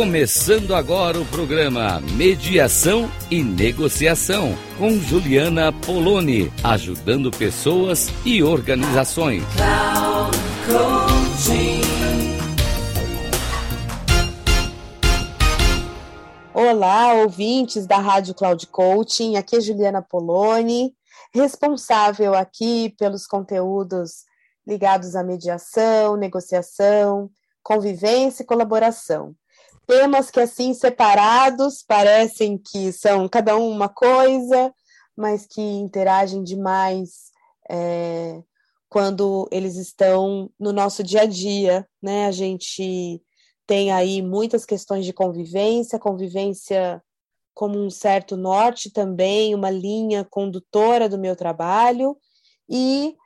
Começando agora o programa Mediação e Negociação com Juliana Poloni, ajudando pessoas e organizações. Olá, ouvintes da Rádio Cloud Coaching. Aqui é Juliana Poloni, responsável aqui pelos conteúdos ligados à mediação, negociação, convivência e colaboração temas que, assim, separados, parecem que são cada um uma coisa, mas que interagem demais é, quando eles estão no nosso dia a dia, né? A gente tem aí muitas questões de convivência, convivência como um certo norte também, uma linha condutora do meu trabalho, e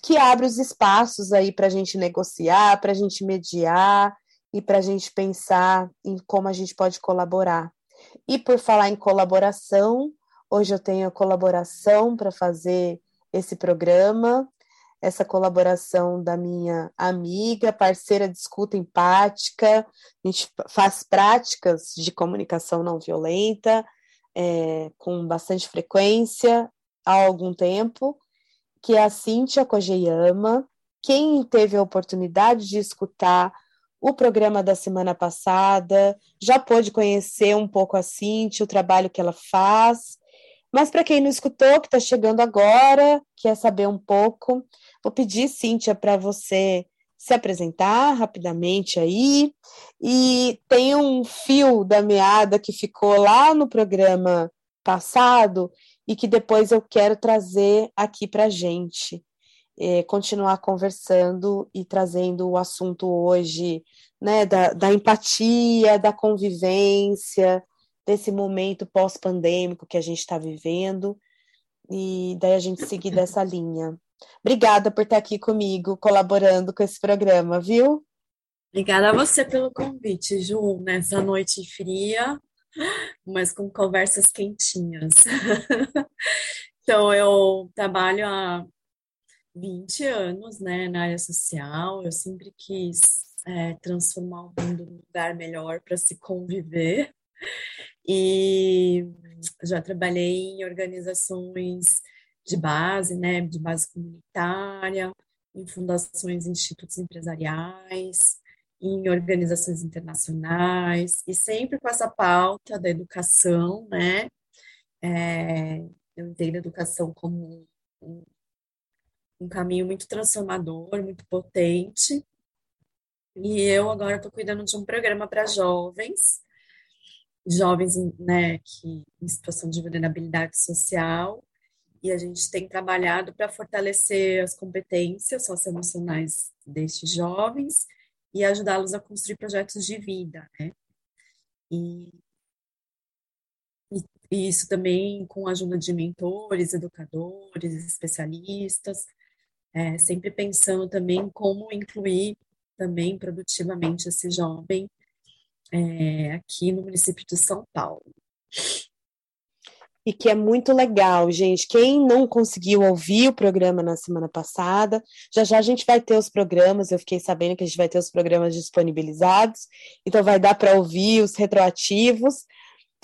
que abre os espaços aí para a gente negociar, para a gente mediar, e para a gente pensar em como a gente pode colaborar. E por falar em colaboração, hoje eu tenho a colaboração para fazer esse programa, essa colaboração da minha amiga, parceira de escuta empática, a gente faz práticas de comunicação não violenta é, com bastante frequência há algum tempo, que é a Cíntia Kojeyama. Quem teve a oportunidade de escutar o programa da semana passada, já pôde conhecer um pouco a Cintia, o trabalho que ela faz. Mas para quem não escutou, que está chegando agora, quer saber um pouco, vou pedir, Cíntia, para você se apresentar rapidamente aí. E tem um fio da meada que ficou lá no programa passado e que depois eu quero trazer aqui para a gente é, continuar conversando e trazendo o assunto hoje né, da, da empatia, da convivência, desse momento pós-pandêmico que a gente está vivendo, e daí a gente seguir dessa linha. Obrigada por estar aqui comigo, colaborando com esse programa, viu? Obrigada a você pelo convite, Ju, nessa noite fria, mas com conversas quentinhas. então, eu trabalho há 20 anos, né, na área social. Eu sempre quis é, transformar o mundo num lugar melhor para se conviver. E já trabalhei em organizações de base, né, de base comunitária, em fundações e institutos empresariais, em organizações internacionais, e sempre com essa pauta da educação, né? É, eu entendo a educação como um, um caminho muito transformador, muito potente. E eu agora estou cuidando de um programa para jovens, jovens né, que, em situação de vulnerabilidade social, e a gente tem trabalhado para fortalecer as competências socioemocionais destes jovens e ajudá-los a construir projetos de vida, né? E, e, isso também com a ajuda de mentores, educadores, especialistas, é, sempre pensando também como incluir também produtivamente esse jovem é, aqui no município de São Paulo. E que é muito legal, gente. Quem não conseguiu ouvir o programa na semana passada, já já a gente vai ter os programas. Eu fiquei sabendo que a gente vai ter os programas disponibilizados, então vai dar para ouvir os retroativos.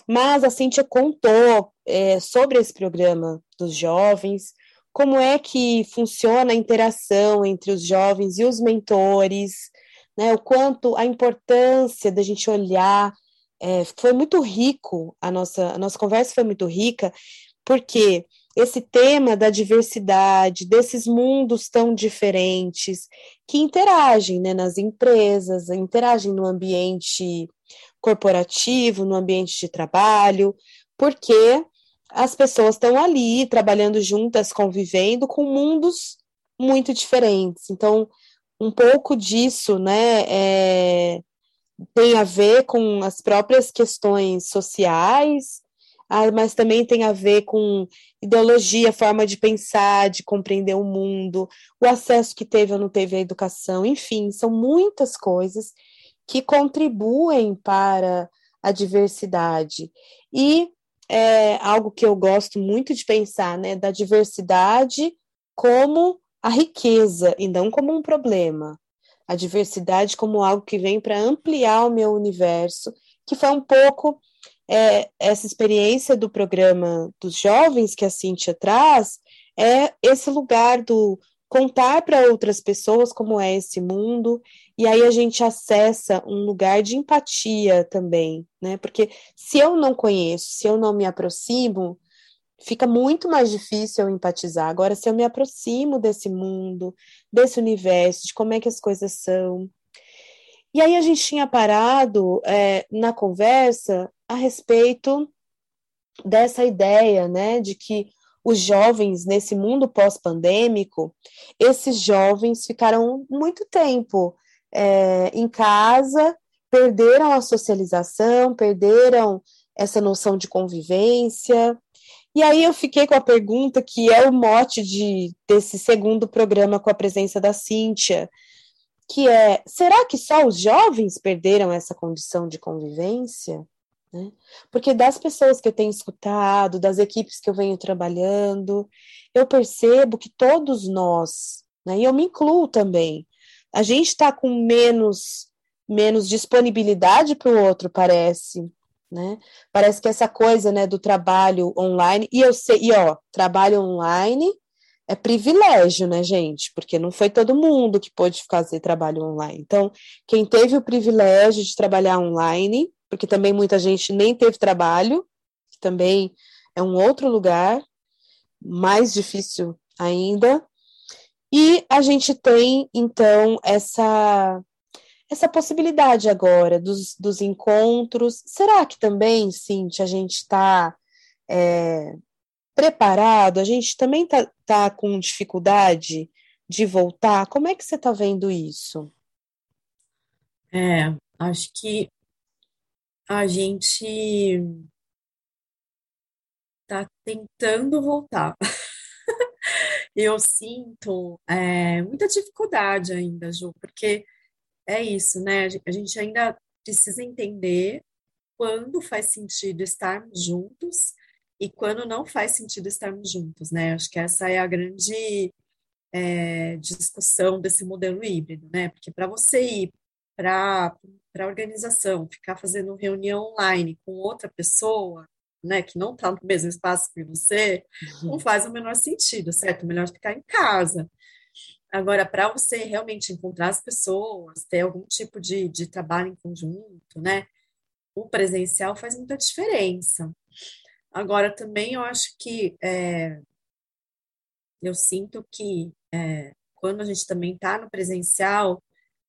Mas a Cintia contou é, sobre esse programa dos jovens, como é que funciona a interação entre os jovens e os mentores, né, o quanto a importância da gente olhar. É, foi muito rico, a nossa, a nossa conversa foi muito rica, porque esse tema da diversidade, desses mundos tão diferentes, que interagem né, nas empresas, interagem no ambiente corporativo, no ambiente de trabalho, porque as pessoas estão ali trabalhando juntas, convivendo com mundos muito diferentes. Então, um pouco disso, né, é, tem a ver com as próprias questões sociais, ah, mas também tem a ver com ideologia, forma de pensar, de compreender o mundo, o acesso que teve ou não teve à educação, enfim, são muitas coisas que contribuem para a diversidade. E é algo que eu gosto muito de pensar, né, da diversidade como a riqueza e não como um problema. a diversidade como algo que vem para ampliar o meu universo, que foi um pouco é, essa experiência do programa dos jovens que a Cíntia traz, é esse lugar do contar para outras pessoas como é esse mundo, e aí a gente acessa um lugar de empatia também, né? Porque se eu não conheço, se eu não me aproximo, fica muito mais difícil eu empatizar. Agora, se eu me aproximo desse mundo, desse universo, de como é que as coisas são. E aí a gente tinha parado é, na conversa a respeito dessa ideia, né, de que os jovens nesse mundo pós-pandêmico, esses jovens ficaram muito tempo é, em casa, perderam a socialização, perderam essa noção de convivência. E aí eu fiquei com a pergunta que é o mote de, desse segundo programa com a presença da Cíntia, que é: será que só os jovens perderam essa condição de convivência? Né? Porque das pessoas que eu tenho escutado, das equipes que eu venho trabalhando, eu percebo que todos nós, né, e eu me incluo também, a gente está com menos, menos disponibilidade para o outro, parece. Né? Parece que essa coisa né, do trabalho online, e eu sei, e ó, trabalho online é privilégio, né, gente? Porque não foi todo mundo que pôde fazer trabalho online. Então, quem teve o privilégio de trabalhar online porque também muita gente nem teve trabalho, que também é um outro lugar, mais difícil ainda. E a gente tem, então, essa essa possibilidade agora dos, dos encontros. Será que também, Cintia, a gente está é, preparado? A gente também está tá com dificuldade de voltar? Como é que você está vendo isso? É, acho que a gente está tentando voltar. Eu sinto é, muita dificuldade ainda, Ju, porque é isso, né? A gente ainda precisa entender quando faz sentido estarmos juntos e quando não faz sentido estarmos juntos, né? Acho que essa é a grande é, discussão desse modelo híbrido, né? Porque para você ir para a organização, ficar fazendo reunião online com outra pessoa, né, que não está no mesmo espaço que você, uhum. não faz o menor sentido, certo? Melhor ficar em casa. Agora, para você realmente encontrar as pessoas, ter algum tipo de, de trabalho em conjunto, né? O presencial faz muita diferença. Agora, também eu acho que é, eu sinto que é, quando a gente também está no presencial,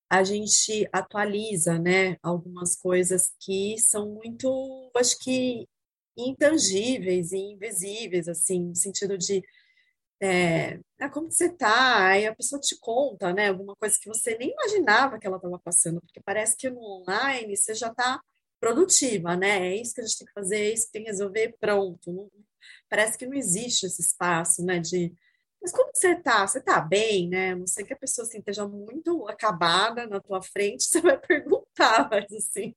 a gente atualiza, né, algumas coisas que são muito, acho que intangíveis e invisíveis, assim, no sentido de é, como você tá? Aí a pessoa te conta, né, alguma coisa que você nem imaginava que ela estava passando, porque parece que no online você já está produtiva, né? É isso que a gente tem que fazer, é isso que tem que resolver, pronto. Não, parece que não existe esse espaço, né, de mas como você tá? Você tá bem, né? A não sei que a pessoa assim, esteja muito acabada na tua frente, você vai perguntar, mas assim,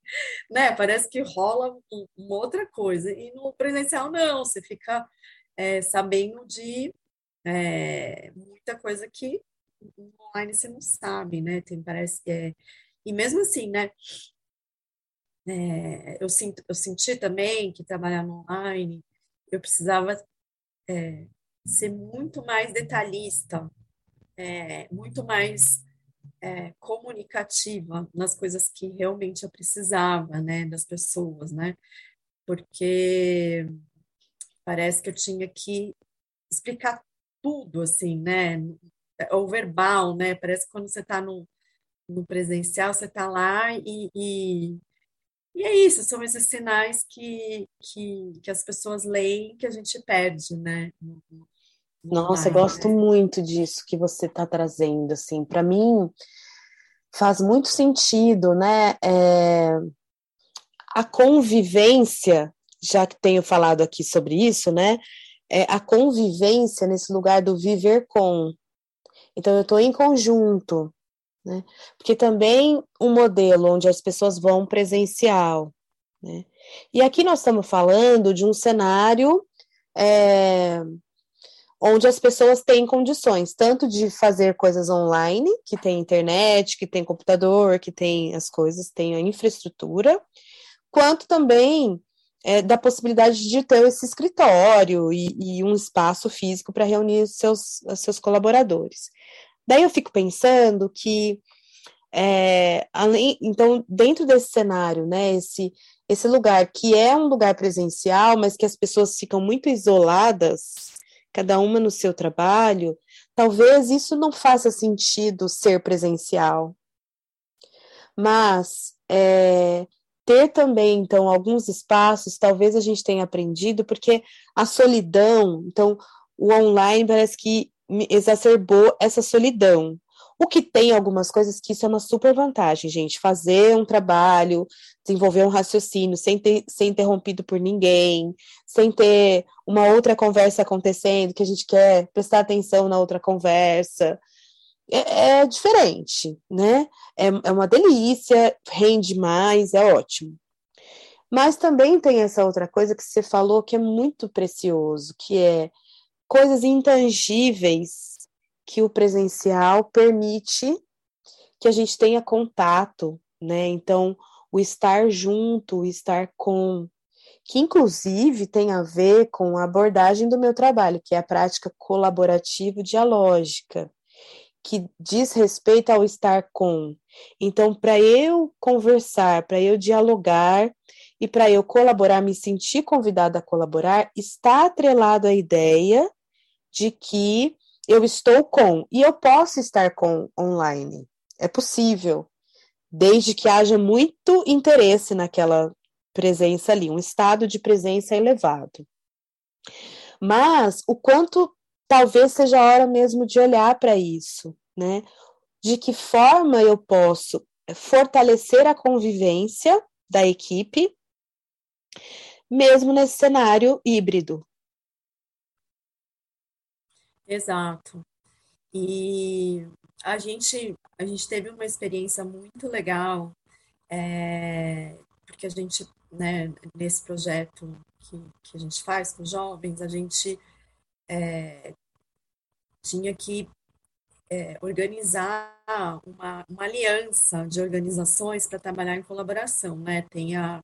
né? Parece que rola uma outra coisa. E no presencial, não, você fica é, sabendo de é, muita coisa que online você não sabe, né? Tem, parece que é. E mesmo assim, né? É, eu, sinto, eu senti também que trabalhar online, eu precisava é, ser muito mais detalhista, é, muito mais é, comunicativa nas coisas que realmente eu precisava, né, das pessoas, né, porque parece que eu tinha que explicar tudo, assim, né, o verbal, né, parece que quando você está no, no presencial, você está lá e, e e é isso, são esses sinais que, que, que as pessoas leem que a gente perde, né? Nossa, eu gosto muito disso que você está trazendo, assim, para mim faz muito sentido, né? É, a convivência, já que tenho falado aqui sobre isso, né? É a convivência nesse lugar do viver com. Então, eu estou em conjunto, né? Porque também um modelo onde as pessoas vão presencial, né? E aqui nós estamos falando de um cenário é, onde as pessoas têm condições tanto de fazer coisas online, que tem internet, que tem computador, que tem as coisas, tem a infraestrutura, quanto também é, da possibilidade de ter esse escritório e, e um espaço físico para reunir seus, seus colaboradores. Daí eu fico pensando que, é, além, então, dentro desse cenário, né, esse, esse lugar que é um lugar presencial, mas que as pessoas ficam muito isoladas, cada uma no seu trabalho, talvez isso não faça sentido ser presencial. Mas é, ter também, então, alguns espaços, talvez a gente tenha aprendido, porque a solidão, então, o online parece que exacerbou essa solidão. O que tem algumas coisas que isso é uma super vantagem, gente. Fazer um trabalho, desenvolver um raciocínio sem ter, ser interrompido por ninguém, sem ter uma outra conversa acontecendo que a gente quer prestar atenção na outra conversa. É, é diferente, né? É, é uma delícia, rende mais, é ótimo. Mas também tem essa outra coisa que você falou que é muito precioso, que é coisas intangíveis que o presencial permite que a gente tenha contato, né? Então, o estar junto, o estar com, que inclusive tem a ver com a abordagem do meu trabalho, que é a prática colaborativa dialógica, que diz respeito ao estar com. Então, para eu conversar, para eu dialogar e para eu colaborar, me sentir convidada a colaborar, está atrelado à ideia de que eu estou com, e eu posso estar com online. É possível, desde que haja muito interesse naquela presença ali, um estado de presença elevado. Mas o quanto talvez seja a hora mesmo de olhar para isso, né? De que forma eu posso fortalecer a convivência da equipe, mesmo nesse cenário híbrido, Exato. E a gente, a gente teve uma experiência muito legal, é, porque a gente, né, nesse projeto que, que a gente faz com jovens, a gente é, tinha que é, organizar uma, uma aliança de organizações para trabalhar em colaboração, né? Tem a,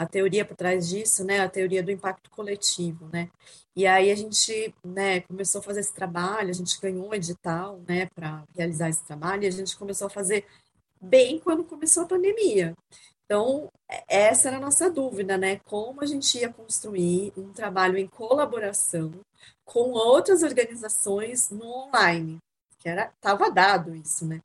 a teoria por trás disso, né, a teoria do impacto coletivo, né? E aí a gente, né, começou a fazer esse trabalho, a gente ganhou um edital, né, para realizar esse trabalho, e a gente começou a fazer bem quando começou a pandemia. Então, essa era a nossa dúvida, né? Como a gente ia construir um trabalho em colaboração com outras organizações no online, que era estava dado isso, né?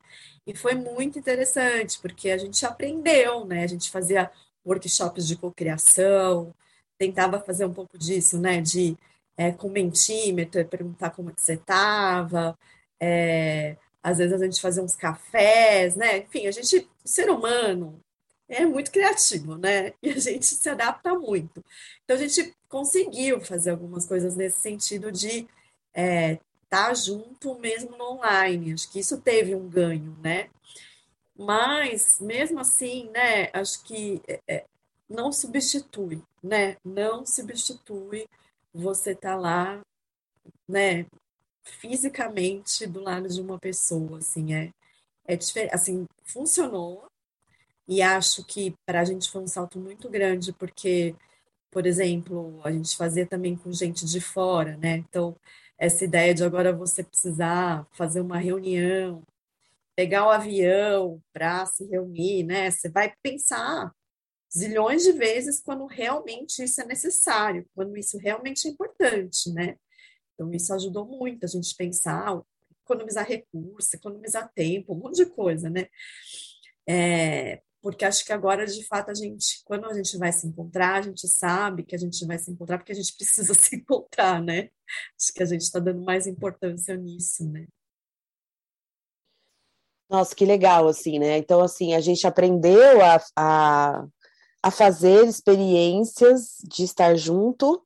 E foi muito interessante, porque a gente aprendeu, né? A gente fazia workshops de cocriação, tentava fazer um pouco disso, né, de é, com mentímetro, perguntar como é que você estava, é, às vezes a gente fazia uns cafés, né, enfim, a gente, o ser humano é muito criativo, né, e a gente se adapta muito. Então, a gente conseguiu fazer algumas coisas nesse sentido de é, estar tá junto mesmo no online, acho que isso teve um ganho, né, mas, mesmo assim, né, acho que é, é não substitui, né? Não substitui você estar tá lá, né, fisicamente do lado de uma pessoa, assim, é, é diferente, assim, funcionou e acho que para a gente foi um salto muito grande, porque, por exemplo, a gente fazia também com gente de fora, né? Então, essa ideia de agora você precisar fazer uma reunião pegar o avião para se reunir, né? Você vai pensar zilhões de vezes quando realmente isso é necessário, quando isso realmente é importante, né? Então, isso ajudou muito a gente pensar, economizar recursos, economizar tempo, um monte de coisa, né? É, porque acho que agora, de fato, a gente, quando a gente vai se encontrar, a gente sabe que a gente vai se encontrar porque a gente precisa se encontrar, né? Acho que a gente está dando mais importância nisso, né? Nossa, que legal, assim, né? Então, assim, a gente aprendeu a, a, a fazer experiências de estar junto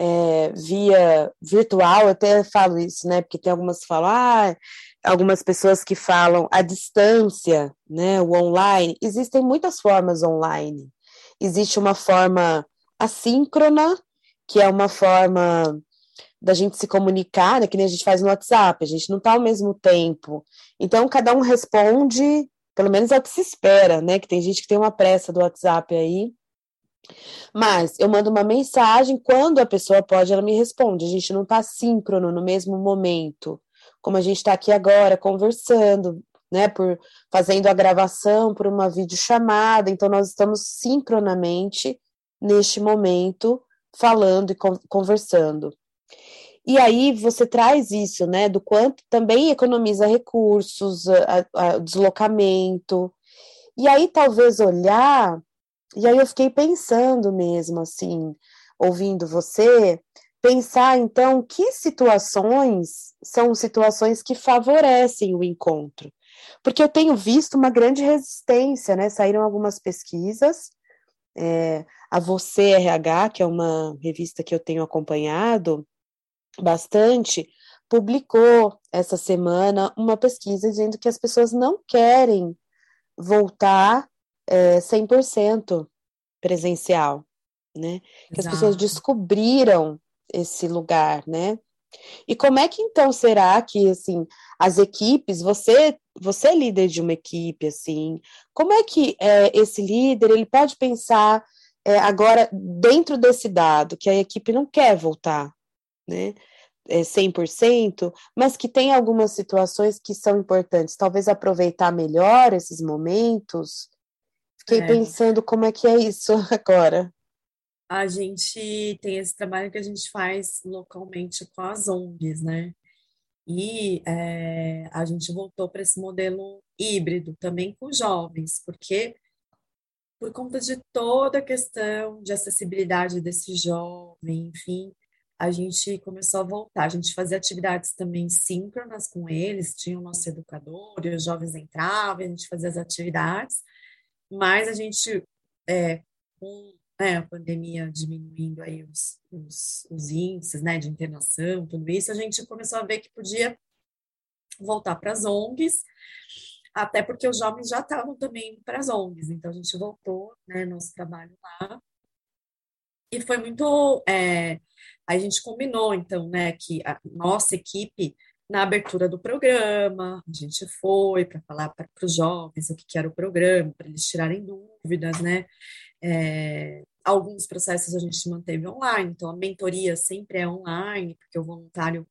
é, via virtual, eu até falo isso, né? Porque tem algumas que falam, ah, algumas pessoas que falam a distância, né? O online. Existem muitas formas online. Existe uma forma assíncrona, que é uma forma da gente se comunicar, né, que nem a gente faz no WhatsApp, a gente não está ao mesmo tempo. Então, cada um responde, pelo menos é o que se espera, né? Que tem gente que tem uma pressa do WhatsApp aí. Mas eu mando uma mensagem, quando a pessoa pode, ela me responde. A gente não está síncrono no mesmo momento, como a gente está aqui agora conversando, né? Por fazendo a gravação por uma videochamada. Então, nós estamos sincronamente neste momento falando e conversando. E aí você traz isso, né, do quanto também economiza recursos, a, a, deslocamento. E aí talvez olhar, e aí eu fiquei pensando mesmo, assim, ouvindo você, pensar então que situações são situações que favorecem o encontro. Porque eu tenho visto uma grande resistência, né? Saíram algumas pesquisas, é, a Você RH, que é uma revista que eu tenho acompanhado, bastante, publicou essa semana uma pesquisa dizendo que as pessoas não querem voltar é, 100% presencial, né? Que as pessoas descobriram esse lugar, né? E como é que então será que assim as equipes, você você é líder de uma equipe assim, como é que é, esse líder ele pode pensar é, agora dentro desse dado que a equipe não quer voltar, né? É, 100%, mas que tem algumas situações que são importantes. Talvez aproveitar melhor esses momentos. Fiquei é. pensando como é que é isso agora. A gente tem esse trabalho que a gente faz localmente com as ONGs, né? E é, a gente voltou para esse modelo híbrido também com jovens, porque por conta de toda a questão de acessibilidade desse jovem, enfim, a gente começou a voltar. A gente fazia atividades também síncronas com eles, tinha o nosso educador, e os jovens entravam, a gente fazia as atividades, mas a gente, é, com né, a pandemia diminuindo aí os, os, os índices né, de internação, tudo isso, a gente começou a ver que podia voltar para as ONGs, até porque os jovens já estavam também para as ONGs, então a gente voltou, né, nosso trabalho lá, e foi muito. É, a gente combinou, então, né, que a nossa equipe, na abertura do programa, a gente foi para falar para os jovens o que, que era o programa, para eles tirarem dúvidas, né? É, alguns processos a gente manteve online, então a mentoria sempre é online, porque o voluntário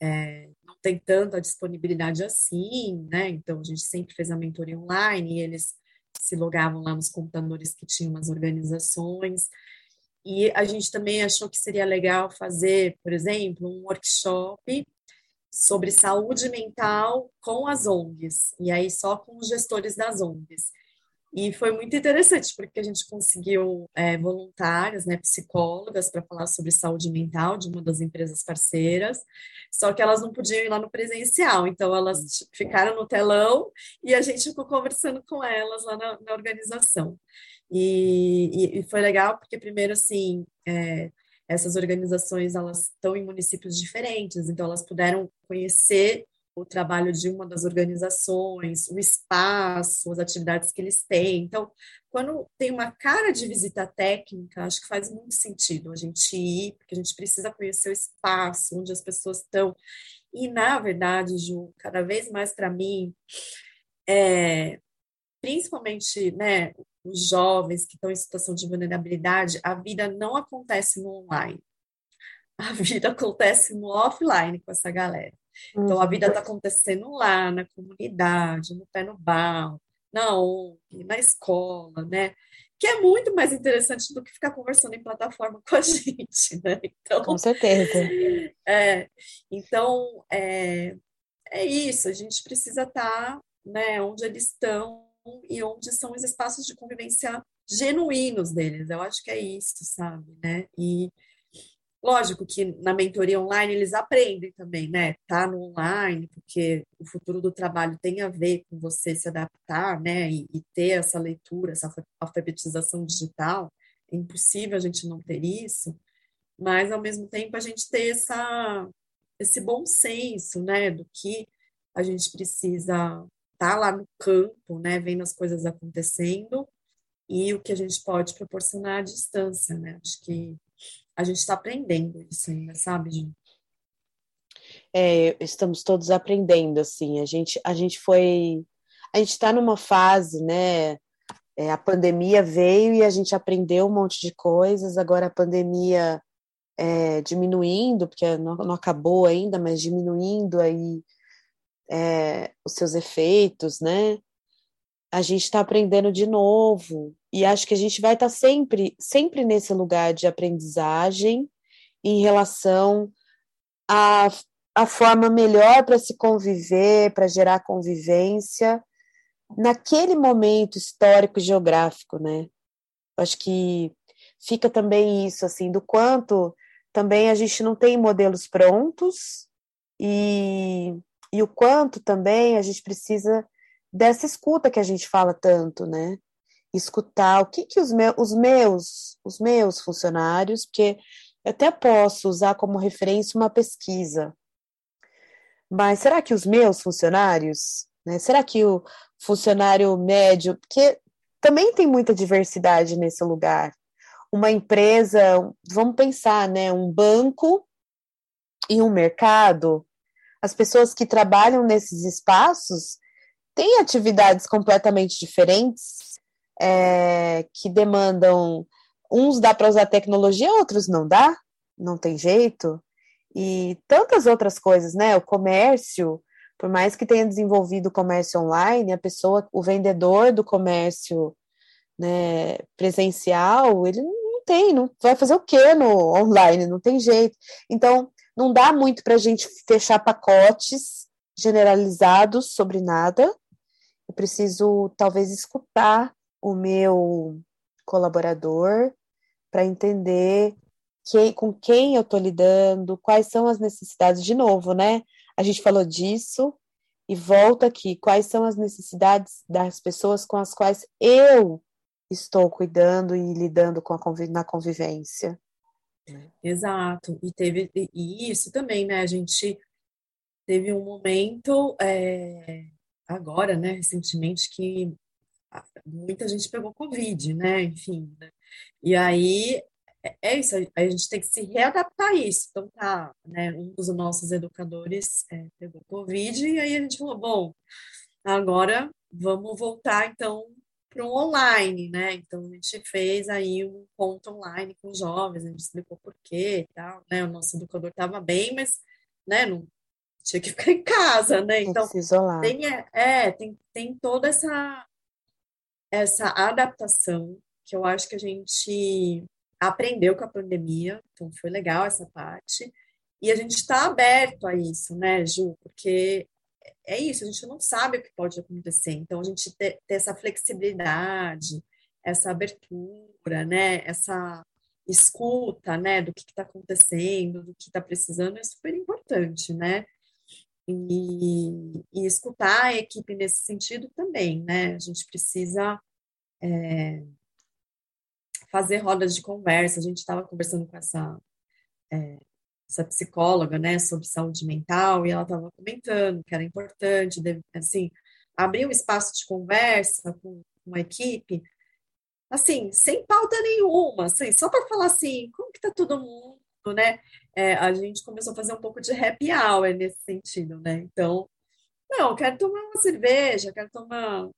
é, não tem tanta disponibilidade assim, né? Então a gente sempre fez a mentoria online e eles se logavam lá nos computadores que tinham as organizações. E a gente também achou que seria legal fazer, por exemplo, um workshop sobre saúde mental com as ONGs, e aí só com os gestores das ONGs. E foi muito interessante, porque a gente conseguiu é, voluntárias, né, psicólogas, para falar sobre saúde mental de uma das empresas parceiras, só que elas não podiam ir lá no presencial, então elas ficaram no telão e a gente ficou conversando com elas lá na, na organização. E, e, foi legal porque, primeiro, assim, é, essas organizações, elas estão em municípios diferentes, então elas puderam conhecer o trabalho de uma das organizações, o espaço, as atividades que eles têm. Então, quando tem uma cara de visita técnica, acho que faz muito sentido a gente ir, porque a gente precisa conhecer o espaço onde as pessoas estão. E, na verdade, Ju, cada vez mais para mim, é, principalmente né, os jovens que estão em situação de vulnerabilidade, a vida não acontece no online. A vida acontece no offline com essa galera. Então, a vida está acontecendo lá, na comunidade, no pé no barro, na ONG, na escola, né? Que é muito mais interessante do que ficar conversando em plataforma com a gente, né? Então, com certeza. É, então, é, é isso, a gente precisa estar tá, né, onde eles estão e onde são os espaços de convivência genuínos deles. Eu acho que é isso, sabe, né? E lógico que na mentoria online eles aprendem também, né? Tá no online, porque o futuro do trabalho tem a ver com você se adaptar, né? E, e ter essa leitura, essa alfabetização digital. É impossível a gente não ter isso, mas ao mesmo tempo a gente ter essa esse bom senso, né, do que a gente precisa tá lá no campo, né, vendo as coisas acontecendo e o que a gente pode proporcionar à distância, né? Acho que a gente está aprendendo isso ainda, sabe, gente? é, estamos todos aprendendo, assim, a gente, a gente foi, a gente está numa fase, né, é, a pandemia veio e a gente aprendeu um monte de coisas, agora a pandemia é, diminuindo, porque não, não, acabou ainda, mas diminuindo aí é, os seus efeitos, né, a gente está aprendendo de novo, e acho que a gente vai estar tá sempre, sempre nesse lugar de aprendizagem em relação a a forma melhor para se conviver, para gerar convivência naquele momento histórico geográfico, né? Acho que fica também isso assim do quanto também a gente não tem modelos prontos e, e o quanto também a gente precisa dessa escuta que a gente fala tanto, né? Escutar o que que os, meus os meus os meus funcionários, porque eu até posso usar como referência uma pesquisa mas será que os meus funcionários, né? Será que o funcionário médio, porque também tem muita diversidade nesse lugar. Uma empresa, vamos pensar, né? Um banco e um mercado, as pessoas que trabalham nesses espaços têm atividades completamente diferentes, é, que demandam. Uns dá para usar tecnologia, outros não dá, não tem jeito e tantas outras coisas, né? O comércio, por mais que tenha desenvolvido o comércio online, a pessoa, o vendedor do comércio né, presencial, ele não tem, não vai fazer o quê no online? Não tem jeito. Então, não dá muito para a gente fechar pacotes generalizados sobre nada. Eu preciso talvez escutar o meu colaborador para entender que, com quem eu estou lidando, quais são as necessidades, de novo, né? A gente falou disso e volta aqui, quais são as necessidades das pessoas com as quais eu estou cuidando e lidando com a conviv na convivência. Exato, e teve e isso também, né? A gente teve um momento é, agora, né, recentemente, que muita gente pegou Covid, né? Enfim, né? E aí é, é isso, a gente tem que se readaptar a isso. Então, tá, né, um dos nossos educadores é, pegou Covid e aí a gente falou, bom, agora vamos voltar, então, para um online, né? Então, a gente fez aí um ponto online com jovens, a gente explicou por quê e tal, né? O nosso educador estava bem, mas, né, não tinha que ficar em casa, né? Então, tem, tem é, é, tem, tem toda essa, essa adaptação que eu acho que a gente aprendeu com a pandemia, então foi legal essa parte. E a gente está aberto a isso, né, Ju? Porque é isso, a gente não sabe o que pode acontecer. Então, a gente ter, ter essa flexibilidade, essa abertura, né, essa escuta, né, do que está acontecendo, do que está precisando, é super importante, né? E, e, escutar a equipe nesse sentido também, né? A gente precisa é, fazer rodas de conversa. A gente estava conversando com essa, é, essa psicóloga, né, sobre saúde mental, e ela estava comentando que era importante, assim, abrir um espaço de conversa com uma equipe, assim, sem pauta nenhuma, assim, só para falar assim, como que tá todo mundo, né? É, a gente começou a fazer um pouco de happy hour nesse sentido, né? Então, não, quero tomar uma cerveja, quero tomar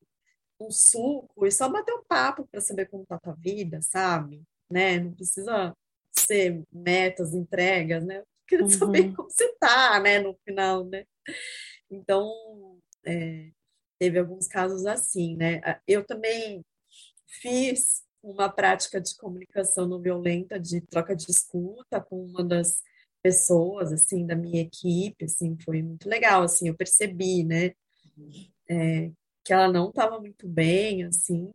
um suco e só bater um papo para saber como tá a tua vida, sabe? Né? Não precisa ser metas, entregas, né? Queria uhum. saber como você tá, né? No final, né? Então, é, teve alguns casos assim, né? Eu também fiz uma prática de comunicação não violenta, de troca de escuta com uma das pessoas, assim, da minha equipe, assim, foi muito legal, assim, eu percebi, né? É, que ela não estava muito bem, assim.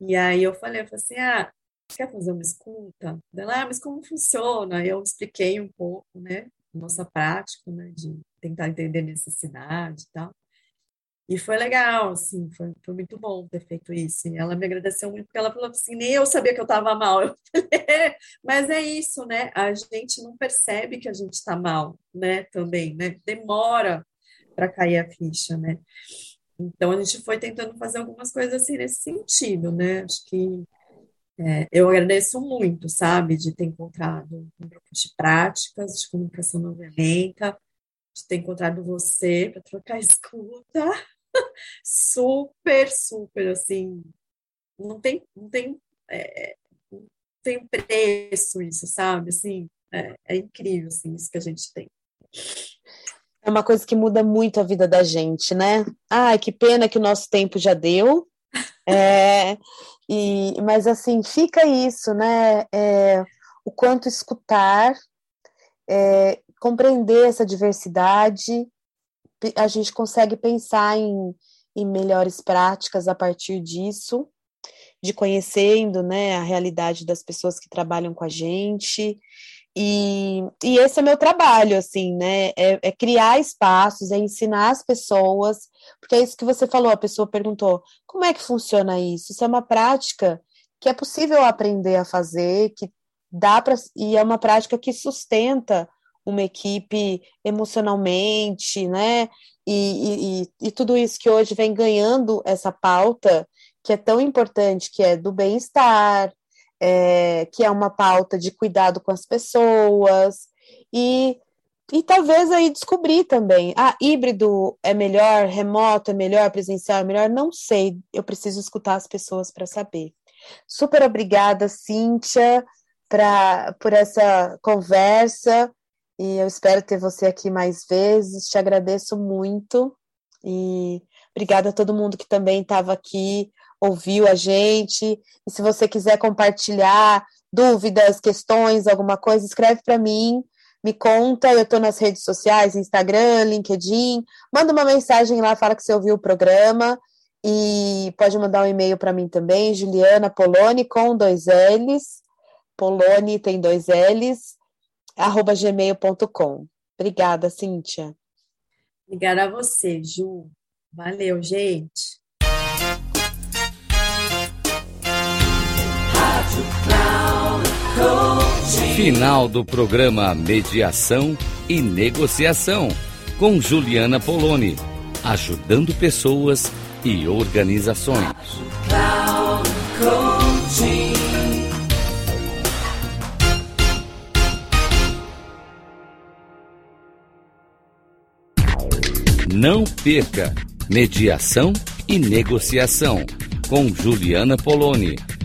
E aí eu falei, eu falei assim, ah, quer fazer uma escuta? Ela, ah, mas como funciona? Eu expliquei um pouco, né, nossa prática, né, de tentar entender necessidade e tal. E foi legal, assim, foi, foi muito bom ter feito isso. E ela me agradeceu muito, porque ela falou assim, nem eu sabia que eu estava mal. Eu falei, é, mas é isso, né? A gente não percebe que a gente está mal, né? Também, né? Demora para cair a ficha, né? Então, a gente foi tentando fazer algumas coisas assim nesse sentido, né? Acho que é, eu agradeço muito, sabe, de ter encontrado um grupo de práticas de comunicação não violenta, de ter encontrado você para trocar escuta. super, super, assim, não tem, não tem, é, não tem preço isso, sabe? Assim, é, é incrível, assim, isso que a gente tem. É uma coisa que muda muito a vida da gente, né? Ai, que pena que o nosso tempo já deu. É, e, mas assim, fica isso, né? É, o quanto escutar, é, compreender essa diversidade, a gente consegue pensar em, em melhores práticas a partir disso, de conhecendo né, a realidade das pessoas que trabalham com a gente e, e esse é meu trabalho, assim, né? É, é, criar espaços, é ensinar as pessoas, porque é isso que você falou, a pessoa perguntou, como é que funciona isso? Isso é uma prática que é possível aprender a fazer, que dá para e é uma prática que sustenta uma equipe emocionalmente, né? E, e, e tudo isso que hoje vem ganhando essa pauta que é tão importante, que é do bem-estar, é, que é uma pauta de cuidado com as pessoas, e, e talvez aí descobrir também, ah, híbrido é melhor, remoto é melhor, presencial é melhor, não sei, eu preciso escutar as pessoas para saber. Super obrigada, Cíntia, pra, por essa conversa, e eu espero ter você aqui mais vezes, te agradeço muito, e obrigada a todo mundo que também estava aqui ouviu a gente. E se você quiser compartilhar dúvidas, questões, alguma coisa, escreve para mim, me conta. Eu estou nas redes sociais, Instagram, LinkedIn. Manda uma mensagem lá, fala que você ouviu o programa. E pode mandar um e-mail para mim também, Juliana Poloni, com dois L's. Poloni tem dois L's, arroba gmail.com. Obrigada, Cíntia. Obrigada a você, Ju. Valeu, gente. Final do programa Mediação e Negociação com Juliana Poloni, ajudando pessoas e organizações. Não perca Mediação e Negociação com Juliana Poloni